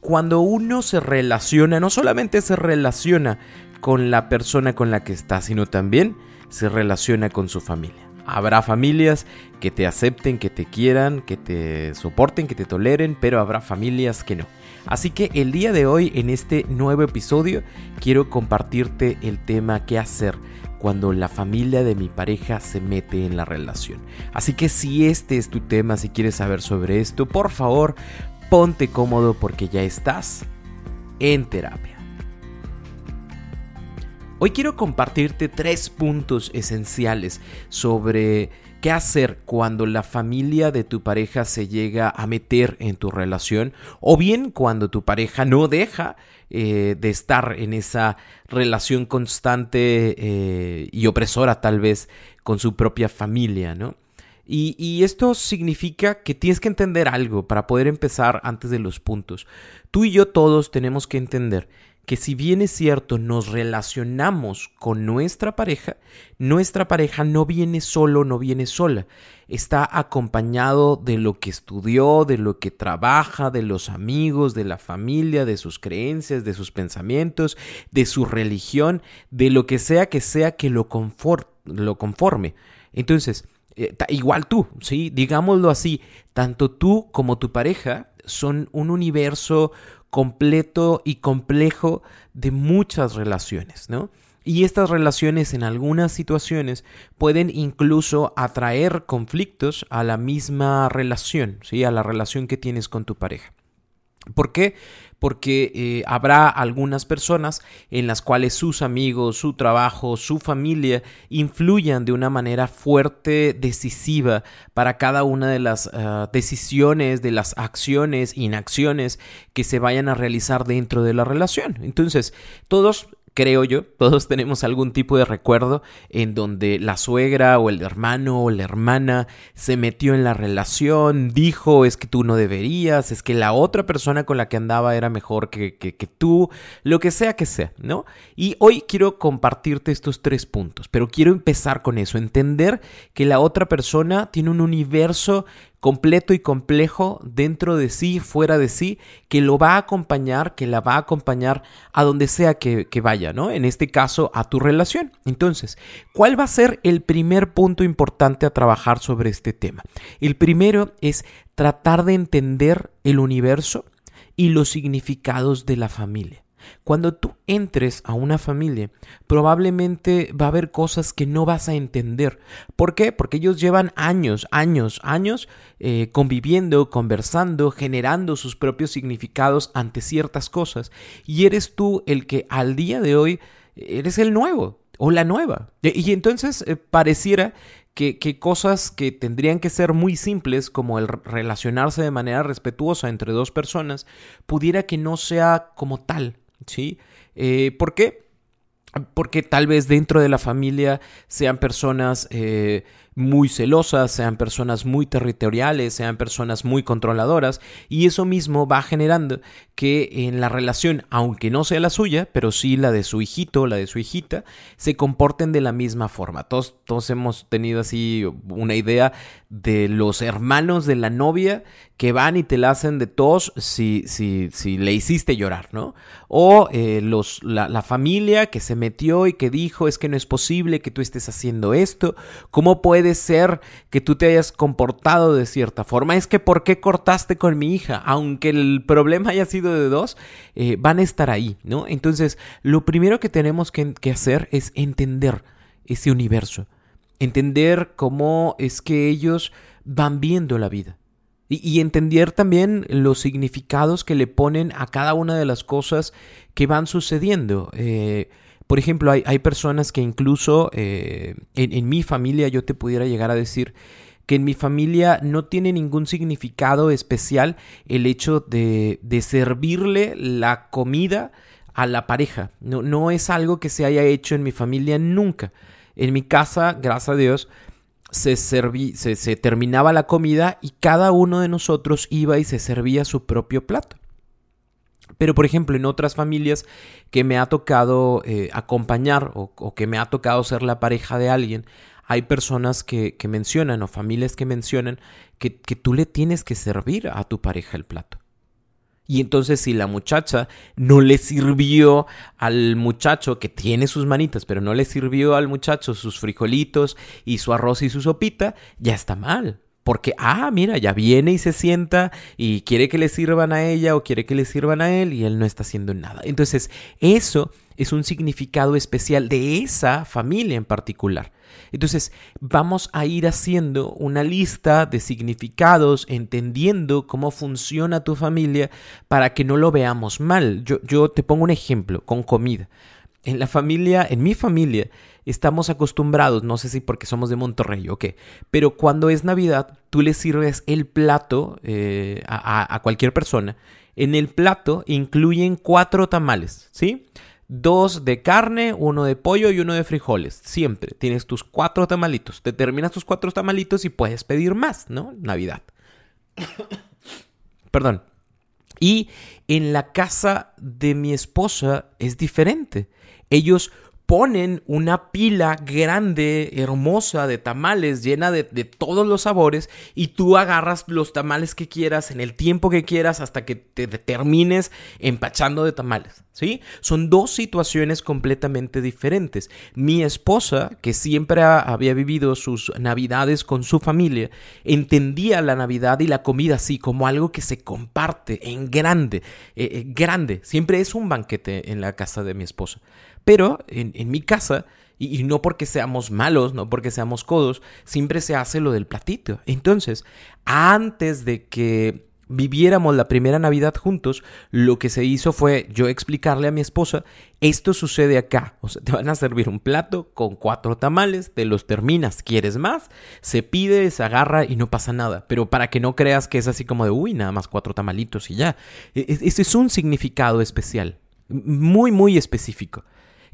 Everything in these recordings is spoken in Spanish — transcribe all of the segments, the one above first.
Cuando uno se relaciona, no solamente se relaciona con la persona con la que está, sino también se relaciona con su familia. Habrá familias que te acepten, que te quieran, que te soporten, que te toleren, pero habrá familias que no. Así que el día de hoy, en este nuevo episodio, quiero compartirte el tema qué hacer cuando la familia de mi pareja se mete en la relación. Así que si este es tu tema, si quieres saber sobre esto, por favor, ponte cómodo porque ya estás en terapia. Hoy quiero compartirte tres puntos esenciales sobre qué hacer cuando la familia de tu pareja se llega a meter en tu relación o bien cuando tu pareja no deja eh, de estar en esa relación constante eh, y opresora tal vez con su propia familia, ¿no? Y, esto significa que tienes que entender algo para poder empezar antes de los puntos. Tú y yo todos tenemos que entender que si bien es cierto nos relacionamos con nuestra pareja, nuestra pareja no viene solo, no viene sola. Está acompañado de lo que estudió, de lo que trabaja, de los amigos, de la familia, de sus creencias, de sus pensamientos, de su religión, de lo que sea que sea que lo, lo conforme. Entonces, eh, igual tú, ¿sí? Digámoslo así, tanto tú como tu pareja son un universo, completo y complejo de muchas relaciones, ¿no? Y estas relaciones en algunas situaciones pueden incluso atraer conflictos a la misma relación, ¿sí? A la relación que tienes con tu pareja. ¿Por qué? Porque eh, habrá algunas personas en las cuales sus amigos, su trabajo, su familia influyan de una manera fuerte, decisiva para cada una de las ah, decisiones, de las acciones, inacciones que se vayan a realizar dentro de la relación. Entonces, todos creo yo, todos tenemos algún tipo de recuerdo en donde la suegra o el hermano o la hermana se metió en la relación, dijo es que tú no deberías, es que la otra persona con la que andaba era mejor que, que, tú, lo que sea que sea, ¿no? Y hoy quiero compartirte estos tres puntos, pero quiero empezar con eso, entender que la otra persona tiene un universo completo y complejo dentro de sí, fuera de sí, que lo va a acompañar, que la va a acompañar a donde sea que, que, vaya, ¿no? En este caso, a tu relación. Entonces, ¿cuál va a ser el primer punto importante a trabajar sobre este tema? El primero es tratar de entender el universo y los significados de la familia. Cuando tú entres a una familia, probablemente va a haber cosas que no vas a entender. ¿Por qué? Porque ellos llevan años, años, años eh, conviviendo, conversando, generando sus propios significados ante ciertas cosas. Y eres tú el que al día de hoy eres el nuevo o la nueva. Y, entonces eh, pareciera que, cosas que tendrían que ser muy simples, como el relacionarse de manera respetuosa entre dos personas, pudiera que no sea como tal. ¿Sí? Eh, ¿Por qué? Porque tal vez dentro de la familia sean personas eh, muy celosas, sean personas muy territoriales, sean personas muy controladoras y eso mismo va generando que en la relación, aunque no sea la suya, pero sí la de su hijito o la de su hijita, se comporten de la misma forma. Todos, todos hemos tenido así una idea de los hermanos de la novia que van y te la hacen de tos si, si, si le hiciste llorar, ¿no? O eh, los, la, la, familia que se metió y que dijo es que no es posible que tú estés haciendo esto, ¿cómo ser que tú te hayas comportado de cierta forma? Es que ¿por qué cortaste con mi hija? Aunque el problema haya sido de dos, eh, van a estar ahí, ¿no? Entonces, lo primero que tenemos que, que hacer es entender ese universo, entender cómo es que ellos van viendo la vida y, entender también los significados que le ponen a cada una de las cosas que van sucediendo. Eh, por ejemplo, hay, hay, personas que incluso eh, en, en, mi familia yo te pudiera llegar a decir que en mi familia no tiene ningún significado especial el hecho de, de servirle la comida a la pareja. No, no es algo que se haya hecho en mi familia nunca. En mi casa, gracias a Dios, se, se, se, terminaba la comida y cada uno de nosotros iba y se servía su propio plato. Pero, por ejemplo, en otras familias que me ha tocado eh, acompañar o, que me ha tocado ser la pareja de alguien, hay personas que, que mencionan o familias que mencionan que, que tú le tienes que servir a tu pareja el plato. Y entonces si la muchacha no le sirvió al muchacho que tiene sus manitas, pero no le sirvió al muchacho sus frijolitos y su arroz y su sopita, ya está mal. Porque, ah, mira, ya viene y se sienta y quiere que le sirvan a ella o quiere que le sirvan a él y él no está haciendo nada. Entonces, eso es un significado especial de esa familia en particular. Entonces, vamos a ir haciendo una lista de significados, entendiendo cómo funciona tu familia para que no lo veamos mal. Yo, yo te pongo un ejemplo con comida. En la familia, en mi familia, estamos acostumbrados, no sé si porque somos de Monterrey o qué, pero cuando es Navidad, tú le sirves el plato eh, a, cualquier persona. En el plato incluyen cuatro tamales, ¿sí? dos de carne, uno de pollo y uno de frijoles. Siempre tienes tus cuatro tamalitos. Te terminas tus cuatro tamalitos y puedes pedir más, ¿no? Navidad. Perdón. Y en la casa de mi esposa es diferente. Ellos ponen una pila grande, hermosa de tamales, llena de, todos los sabores, y tú agarras los tamales que quieras en el tiempo que quieras hasta que te termines empachando de tamales. ¿Sí? Son dos situaciones completamente diferentes. Mi esposa, que siempre había vivido sus navidades con su familia, entendía la Navidad y la comida así como algo que se comparte en grande, eh, eh, grande. Siempre es un banquete en la casa de mi esposa. Pero en, mi casa, y, no porque seamos malos, no porque seamos codos, siempre se hace lo del platito. Entonces, antes de que viviéramos la primera Navidad juntos, lo que se hizo fue yo explicarle a mi esposa, esto sucede acá, o sea, te van a servir un plato con cuatro tamales, te los terminas, quieres más, se pide, se agarra y no pasa nada, pero para que no creas que es así como de, uy, nada más cuatro tamalitos y ya, e, e, ese es un significado especial, muy, muy específico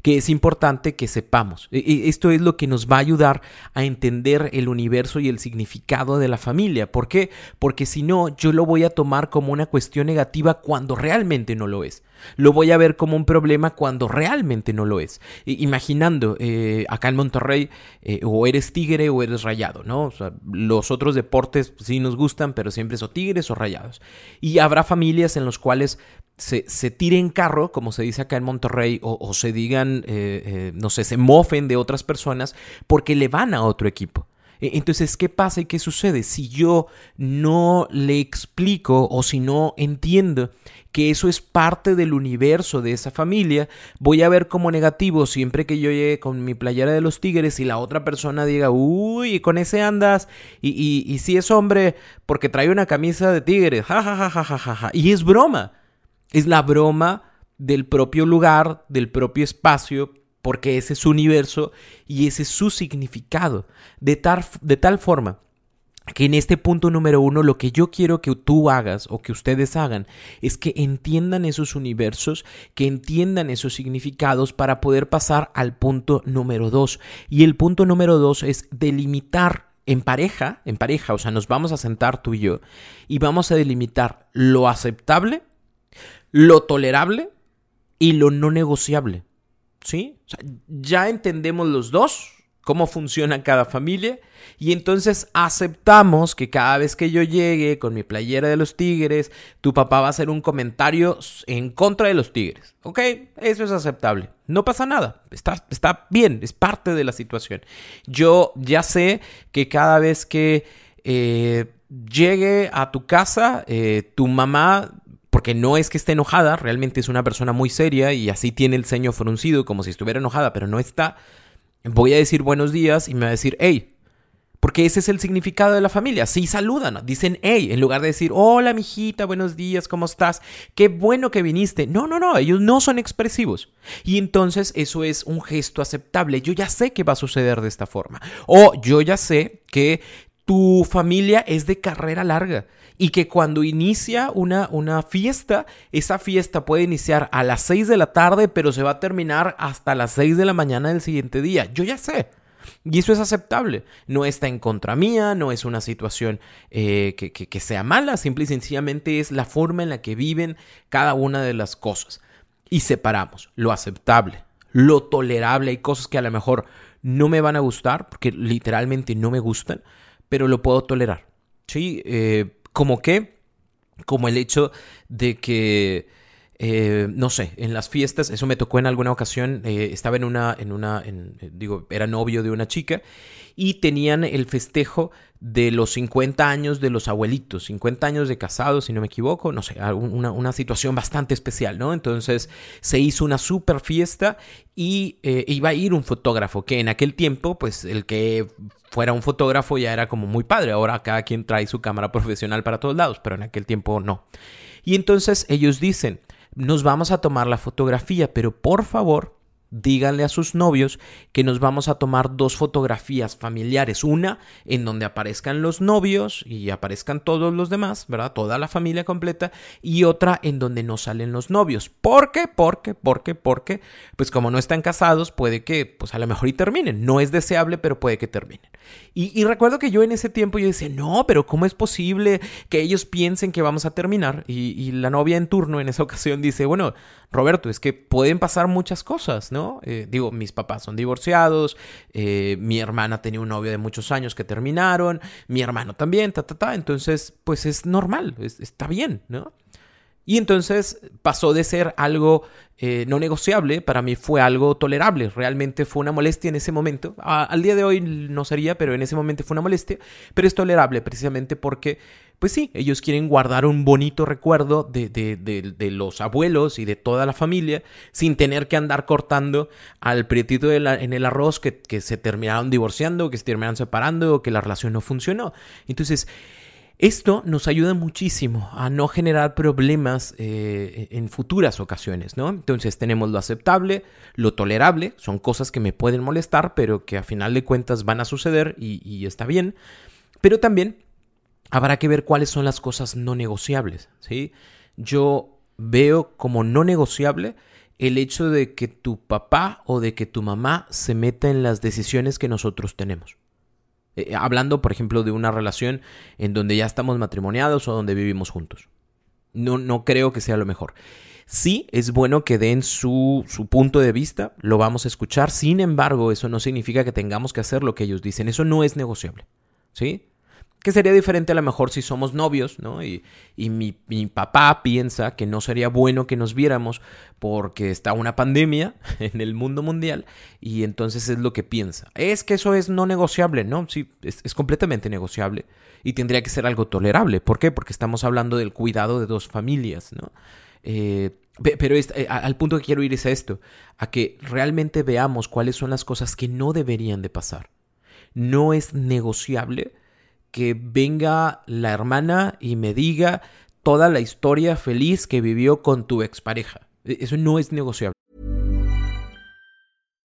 que es importante que sepamos. E, e, esto es lo que nos va a ayudar a entender el universo y el significado de la familia. ¿Por qué? Porque si no, yo lo voy a tomar como una cuestión negativa cuando realmente no lo es. Lo voy a ver como un problema cuando realmente no lo es. imaginando, eh, acá en Monterrey, eh, o eres tigre o eres rayado, ¿no? los otros deportes sí nos gustan, pero siempre son tigres o rayados. Y habrá familias en las cuales se, tiren carro, como se dice acá en Monterrey, o, se digan, eh, no sé, se mofen de otras personas porque le van a otro equipo. E, entonces, ¿qué pasa y qué sucede? Si yo no le explico o si no entiendo que eso es parte del universo de esa familia, voy a ver como negativo siempre que yo llegue con mi playera de los tigres y la otra persona diga, uy, con ese andas, y, si es hombre porque trae una camisa de tigres, ja, ja, ja, ja, ja, ja, y es broma. Es la broma del propio lugar, del propio espacio, porque ese es su universo y ese es su significado. De tal, de tal forma que en este punto número uno lo que yo quiero que tú hagas o que ustedes hagan es que entiendan esos universos, que entiendan esos significados para poder pasar al punto número dos. Y el punto número dos es delimitar en pareja, en pareja, o sea, nos vamos a sentar tú y yo y vamos a delimitar lo aceptable lo tolerable y lo no negociable. ¿Sí? ya entendemos los dos cómo funciona cada familia y entonces aceptamos que cada vez que yo llegue con mi playera de los tigres, tu papá va a hacer un comentario en contra de los tigres. ¿Ok? Eso es aceptable. No pasa nada. Está, está bien, es parte de la situación. Yo ya sé que cada vez que eh, llegue a tu casa, eh, tu mamá porque no es que esté enojada, realmente es una persona muy seria y así tiene el ceño fruncido como si estuviera enojada, pero no está. Voy a decir buenos días y me va a decir, hey, porque ese es el significado de la familia. Sí saludan, dicen hey, en lugar de decir hola, mijita, buenos días, ¿cómo estás? Qué bueno que viniste. No, no, no, ellos no son expresivos. Y entonces eso es un gesto aceptable. Yo ya sé que va a suceder de esta forma. O yo ya sé que tu familia es de carrera larga y que cuando inicia una, una fiesta, esa fiesta puede iniciar a las 6 de la tarde, pero se va a terminar hasta las 6 de la mañana del siguiente día. Yo ya sé. Y eso es aceptable. No está en contra mía, no es una situación eh, que, que sea mala, simple y sencillamente es la forma en la que viven cada una de las cosas. Y separamos lo aceptable, lo tolerable. Hay cosas que a lo mejor no me van a gustar, porque literalmente no me gustan, pero lo puedo tolerar. ¿Sí? Eh, como que, como el hecho de que, eh, no sé, en las fiestas, eso me tocó en alguna ocasión, eh, estaba en una, en una, digo, era novio de una chica y tenían el festejo de los 50 años de los abuelitos, 50 años de casados, si no me equivoco, no sé, una, una situación bastante especial, ¿no? Entonces se hizo una super fiesta y iba a ir un fotógrafo, que en aquel tiempo, pues el que fuera un fotógrafo ya era como muy padre. Ahora cada quien trae su cámara profesional para todos lados, pero en aquel tiempo no. Y entonces ellos dicen, nos vamos a tomar la fotografía, pero por favor díganle a sus novios que nos vamos a tomar dos fotografías familiares, una en donde aparezcan los novios y aparezcan todos los demás, ¿verdad? Toda la familia completa y otra en donde no salen los novios. ¿Por qué? ¿Por qué? ¿Por qué? Porque pues como no están casados, puede que pues a lo mejor y terminen. No es deseable, pero puede que terminen. Y, recuerdo que yo en ese tiempo yo decía, no, pero ¿cómo es posible que ellos piensen que vamos a terminar? Y, y la novia en turno en esa ocasión dice, bueno, Roberto, es que pueden pasar muchas cosas, ¿no? Eh, digo, mis papás son divorciados, eh, mi hermana tenía un novio de muchos años que terminaron, mi hermano también, ta, ta, ta. Entonces, pues es normal, está bien, ¿no? Y entonces pasó de ser algo eh, no negociable, para mí fue algo tolerable. Realmente fue una molestia en ese momento. al día de hoy no sería, pero en ese momento fue una molestia. Pero es tolerable precisamente porque, pues sí, ellos quieren guardar un bonito recuerdo de, de, de, los abuelos y de toda la familia sin tener que andar cortando al prietito en el arroz que, que se terminaron divorciando, que se terminaron separando o que la relación no funcionó. Entonces, esto nos ayuda muchísimo a no generar problemas eh, en futuras ocasiones, ¿no? Entonces tenemos lo aceptable, lo tolerable, son cosas que me pueden molestar, pero que a final de cuentas van a suceder y, y está bien. Pero también habrá que ver cuáles son las cosas no negociables, ¿sí? Yo veo como no negociable el hecho de que tu papá o de que tu mamá se meta en las decisiones que nosotros tenemos. Eh, hablando, por ejemplo, de una relación en donde ya estamos matrimoniados o donde vivimos juntos. No, no creo que sea lo mejor. Sí, es bueno que den su, su, punto de vista, lo vamos a escuchar, sin embargo, eso no significa que tengamos que hacer lo que ellos dicen, eso no es negociable, ¿sí? Que sería diferente a lo mejor si somos novios, ¿no? Y, y mi, mi, papá piensa que no sería bueno que nos viéramos porque está una pandemia en el mundo mundial y entonces es lo que piensa. Es que eso es no negociable, ¿no? Sí, es, completamente negociable y tendría que ser algo tolerable. ¿Por qué? Porque estamos hablando del cuidado de dos familias, ¿no? Eh, pero eh, al punto que quiero ir es a esto, a que realmente veamos cuáles son las cosas que no deberían de pasar. No es negociable que venga la hermana y me diga toda la historia feliz que vivió con tu expareja. E, eso no es negociable.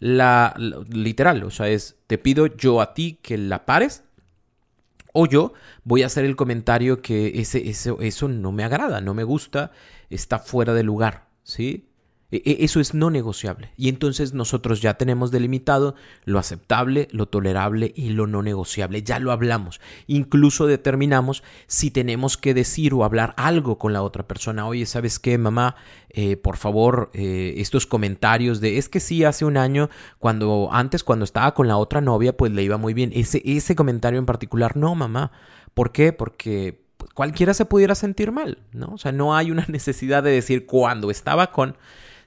La, literal, o sea, es te pido yo a ti que la pares o yo voy a hacer el comentario que ese, eso, eso no me agrada, no me gusta, está fuera de lugar, ¿sí? E, e, eso es no negociable. Y entonces nosotros ya tenemos delimitado lo aceptable, lo tolerable y lo no negociable. Ya lo hablamos. Incluso determinamos si tenemos que decir o hablar algo con la otra persona. Oye, ¿sabes qué, mamá? Eh, por favor, eh, estos comentarios de es que sí, hace un año, cuando antes, cuando estaba con la otra novia, pues le iba muy bien. Ese, ese comentario en particular, no, mamá. ¿Por qué? Porque cualquiera se pudiera sentir mal, ¿no? O sea, no hay una necesidad de decir cuando estaba con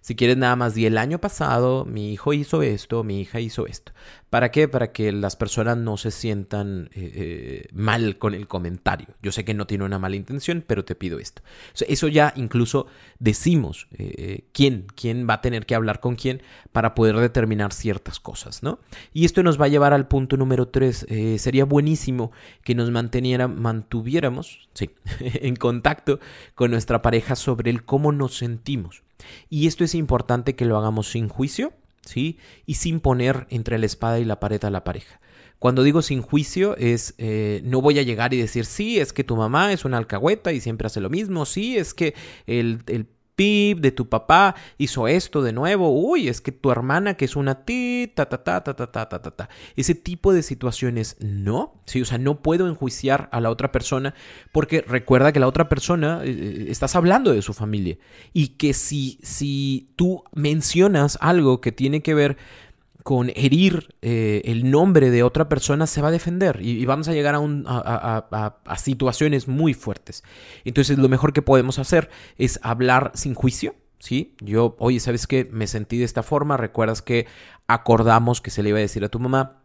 Si quieres nada más di el año pasado, mi hijo hizo esto, mi hija hizo esto. ¿Para qué? Para que las personas no se sientan eh, eh, mal con el comentario. Yo sé que no tiene una mala intención, pero te pido esto. eso ya incluso decimos eh, quién, quién va a tener que hablar con quién para poder determinar ciertas cosas, ¿no? Y esto nos va a llevar al punto número tres. sería buenísimo que nos manteniera, mantuviéramos, sí, en contacto con nuestra pareja sobre el cómo nos sentimos. Y esto es importante que lo hagamos sin juicio, ¿sí? Y sin poner entre la espada y la pared a la pareja. Cuando digo sin juicio es, eh, no voy a llegar y decir, sí, es que tu mamá es una alcahueta y siempre hace lo mismo, sí, es que el, el pip de tu papá hizo esto de nuevo, uy, es que tu hermana que es una ti, ta, ta, ta, ta, ta, ta, ta, ta, Ese tipo de situaciones no, sí, o sea, no puedo enjuiciar a la otra persona porque recuerda que la otra persona, eh, eh, estás hablando de su familia. Y que si, si tú mencionas algo que tiene que ver con herir eh, el nombre de otra persona se va a defender y, vamos a llegar a, situaciones muy fuertes. Entonces lo mejor que podemos hacer es hablar sin juicio. ¿Sí? Yo, oye, ¿sabes qué? Me sentí de esta forma. ¿Recuerdas que acordamos que se le iba a decir a tu mamá?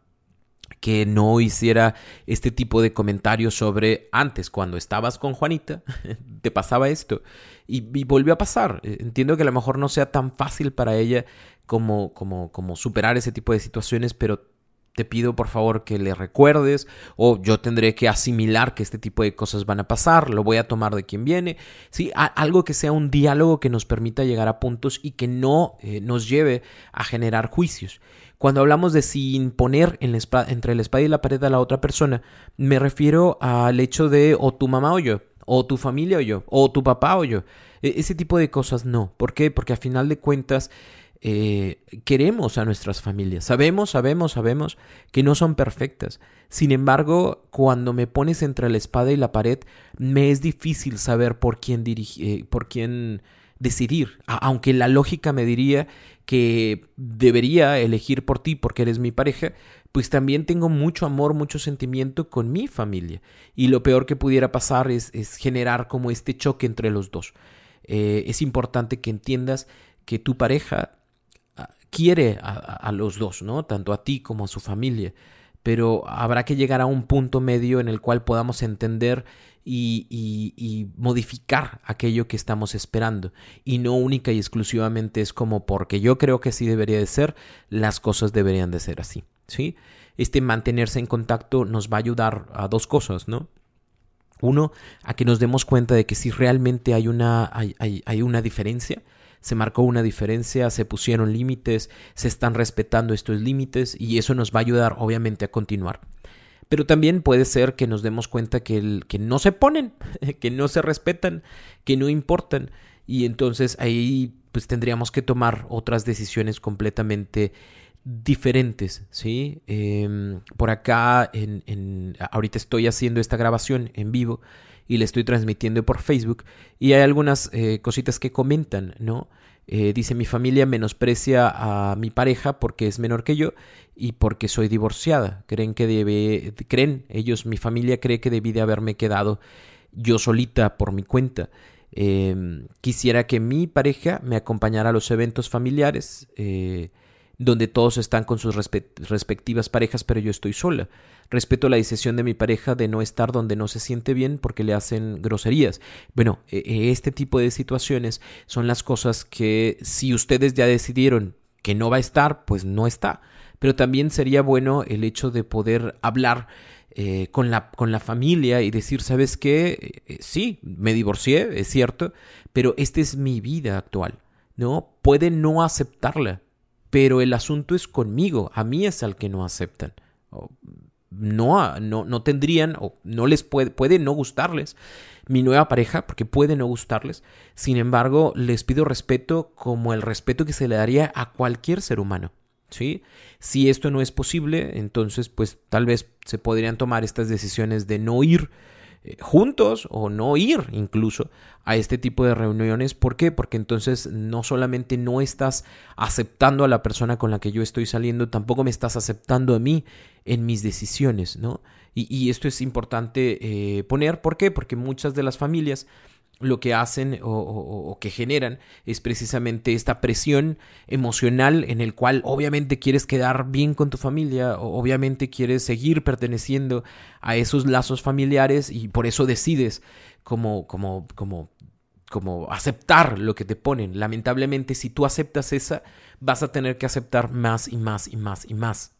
que no hiciera este tipo de comentarios sobre antes, cuando estabas con Juanita, te pasaba esto. Y, y, volvió a pasar. Entiendo que a lo mejor no sea tan fácil para ella como, como, como superar ese tipo de situaciones, pero te pido por favor que le recuerdes o yo tendré que asimilar que este tipo de cosas van a pasar, lo voy a tomar de quien viene, sí, algo que sea un diálogo que nos permita llegar a puntos y que no eh, nos lleve a generar juicios. Cuando hablamos de sin poner en entre la espada y la pared a la otra persona, me refiero al hecho de o tu mamá o yo, o tu familia o yo, o tu papá o yo. E, ese tipo de cosas no. ¿Por qué? Porque a final de cuentas eh, queremos a nuestras familias. Sabemos, sabemos, sabemos que no son perfectas. Sin embargo, cuando me pones entre la espada y la pared, me es difícil saber por quién dirigir, eh, por quién decidir. aunque la lógica me diría que debería elegir por ti porque eres mi pareja, pues también tengo mucho amor, mucho sentimiento con mi familia. Y lo peor que pudiera pasar es, generar como este choque entre los dos. Eh, es importante que entiendas que tu pareja quiere a, los dos, ¿no? Tanto a ti como a su familia. Pero habrá que llegar a un punto medio en el cual podamos entender y, y, modificar aquello que estamos esperando. Y no única y exclusivamente es como porque yo creo que así debería de ser, las cosas deberían de ser así. ¿Sí? Este mantenerse en contacto nos va a ayudar a dos cosas, ¿no? Uno, a que nos demos cuenta de que si realmente hay una, hay, hay, hay una diferencia, se marcó una diferencia, se pusieron límites, se están respetando estos límites y eso nos va a ayudar obviamente a continuar. Pero también puede ser que nos demos cuenta que, el, que no se ponen, que no se respetan, que no importan y entonces ahí pues tendríamos que tomar otras decisiones completamente diferentes, ¿sí? Em, por acá, en, en, ahorita estoy haciendo esta grabación en vivo y le estoy transmitiendo por Facebook y hay algunas eh, cositas que comentan, ¿no? Eh, dice mi familia menosprecia a mi pareja porque es menor que yo y porque soy divorciada. Creen que debe, creen ellos, mi familia cree que debí de haberme quedado yo solita por mi cuenta. Em, quisiera que mi pareja me acompañara a los eventos familiares. Eh, donde todos están con sus respectivas parejas, pero yo estoy sola. Respeto la decisión de mi pareja de no estar donde no se siente bien porque le hacen groserías. Bueno, e, e, este tipo de situaciones son las cosas que si ustedes ya decidieron que no va a estar, pues no está. Pero también sería bueno el hecho de poder hablar eh, con, la, con la familia y decir, ¿sabes qué? Eh, sí, me divorcié, es cierto, pero esta es mi vida actual. ¿No? Puede no aceptarla, pero el asunto es conmigo, a mí es al que no aceptan. No, no, no tendrían o no les puede, puede no gustarles mi nueva pareja, porque puede no gustarles. Sin embargo, les pido respeto como el respeto que se le daría a cualquier ser humano. ¿sí? Si esto no es posible, entonces pues tal vez se podrían tomar estas decisiones de no ir eh, juntos o no ir incluso a este tipo de reuniones. ¿Por qué? Porque entonces no solamente no estás aceptando a la persona con la que yo estoy saliendo, tampoco me estás aceptando a mí en mis decisiones, ¿no? Y, esto es importante eh, poner, ¿por qué? Porque muchas de las familias lo que hacen o, que generan es precisamente esta presión emocional en el cual obviamente quieres quedar bien con tu familia, obviamente quieres seguir perteneciendo a esos lazos familiares y por eso decides como, como, como, como aceptar lo que te ponen. Lamentablemente, si tú aceptas esa, vas a tener que aceptar más y más y más y más.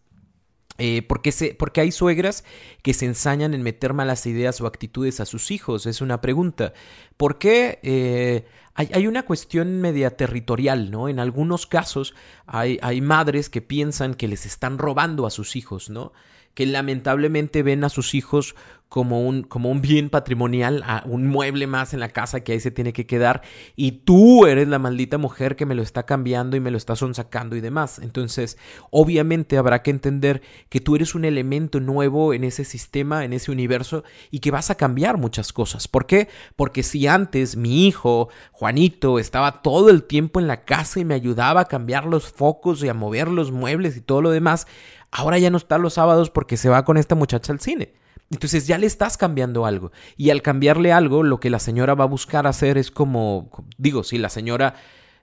Eh, porque, se, porque hay suegras que se ensañan en meter malas ideas o actitudes a sus hijos. Es una pregunta. ¿Por qué? Eh, hay, hay, una cuestión media territorial, ¿no? En algunos casos hay, hay madres que piensan que les están robando a sus hijos, ¿no? Que lamentablemente ven a sus hijos como un, como un bien patrimonial, a un mueble más en la casa que ahí se tiene que quedar y tú eres la maldita mujer que me lo está cambiando y me lo está sonsacando y demás. Entonces, obviamente habrá que entender que tú eres un elemento nuevo en ese sistema, en ese universo y que vas a cambiar muchas cosas. ¿Por qué? Porque si antes mi hijo, Juanito, estaba todo el tiempo en la casa y me ayudaba a cambiar los focos y a mover los muebles y todo lo demás, ahora ya no está los sábados porque se va con esta muchacha al cine. Entonces ya le estás cambiando algo. Y al cambiarle algo, lo que la señora va a buscar hacer es como, digo, si la señora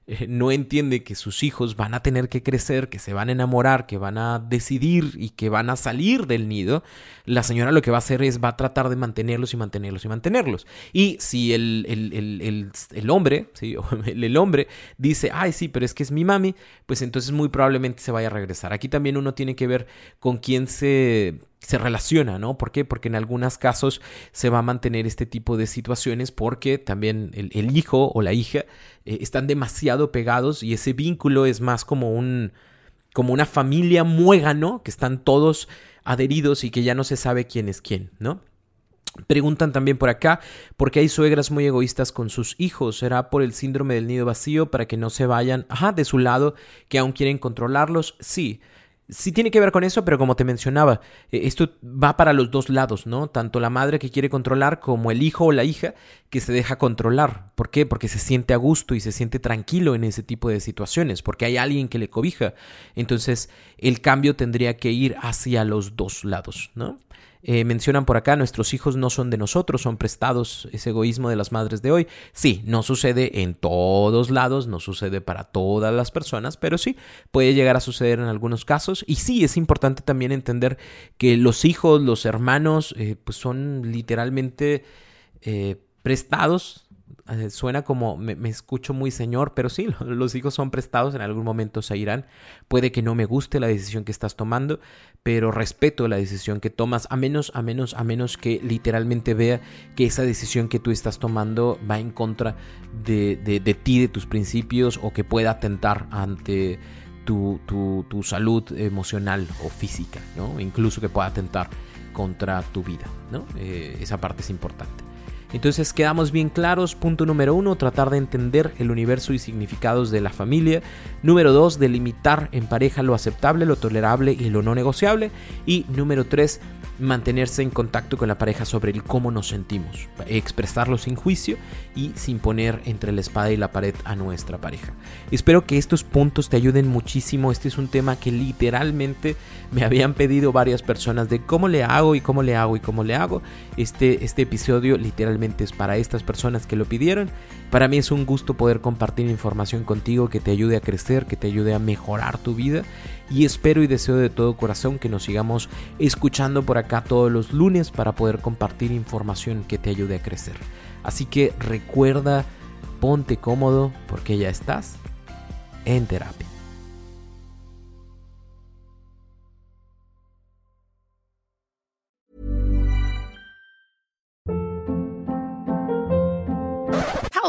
eh, no entiende que sus hijos van a tener que crecer, que se van a enamorar, que van a decidir y que van a salir del nido, la señora lo que va a hacer es va a tratar de mantenerlos y mantenerlos y mantenerlos. Y si el, el, hombre, ¿sí? el, hombre dice, ay sí, pero es que es mi mami, pues entonces muy probablemente se vaya a regresar. Aquí también uno tiene que ver con quién se se relaciona, ¿no? ¿Por qué? Porque en algunos casos se va a mantener este tipo de situaciones porque también el, hijo o la hija eh, están demasiado pegados y ese vínculo es más como un como una familia muégano que están todos adheridos y que ya no se sabe quién es quién, ¿no? Preguntan también por acá, ¿por qué hay suegras muy egoístas con sus hijos? ¿Será por el síndrome del nido vacío para que no se vayan, ajá, de su lado, que aún quieren controlarlos? Sí, Sí tiene que ver con eso, pero como te mencionaba, eh, esto va para los dos lados, ¿no? Tanto la madre que quiere controlar como el hijo o la hija que se deja controlar. ¿Por qué? Porque se siente a gusto y se siente tranquilo en ese tipo de situaciones, porque hay alguien que le cobija. Entonces, el cambio tendría que ir hacia los dos lados, ¿no? Eh, mencionan por acá, nuestros hijos no son de nosotros, son prestados, ese egoísmo de las madres de hoy. Sí, no sucede en todos lados, no sucede para todas las personas, pero sí, puede llegar a suceder en algunos casos. Y sí, es importante también entender que los hijos, los hermanos, eh, pues son literalmente eh, prestados eh, suena como me, escucho muy señor, pero sí, los hijos son prestados, en algún momento se irán. Puede que no me guste la decisión que estás tomando, pero respeto la decisión que tomas, a menos, a menos, a menos que literalmente vea que esa decisión que tú estás tomando va en contra de, de, ti, de tus principios, o que pueda atentar ante tu, tu, tu salud emocional o física, ¿no? Incluso que pueda atentar contra tu vida, ¿no? Eh, esa parte es importante. Entonces quedamos bien claros. Punto número uno, tratar de entender el universo y significados de la familia. Número dos, delimitar en pareja lo aceptable, lo tolerable y lo no negociable. Y número tres, mantenerse en contacto con la pareja sobre el cómo nos sentimos, expresarlo sin juicio y sin poner entre la espada y la pared a nuestra pareja. Espero que estos puntos te ayuden muchísimo. Este es un tema que literalmente me habían pedido varias personas de cómo le hago y cómo le hago y cómo le hago. Este, este episodio literalmente para estas personas que lo pidieron. Para mí es un gusto poder compartir información contigo que te ayude a crecer, que te ayude a mejorar tu vida y espero y deseo de todo corazón que nos sigamos escuchando por acá todos los lunes para poder compartir información que te ayude a crecer. Así que recuerda, ponte cómodo porque ya estás en terapia.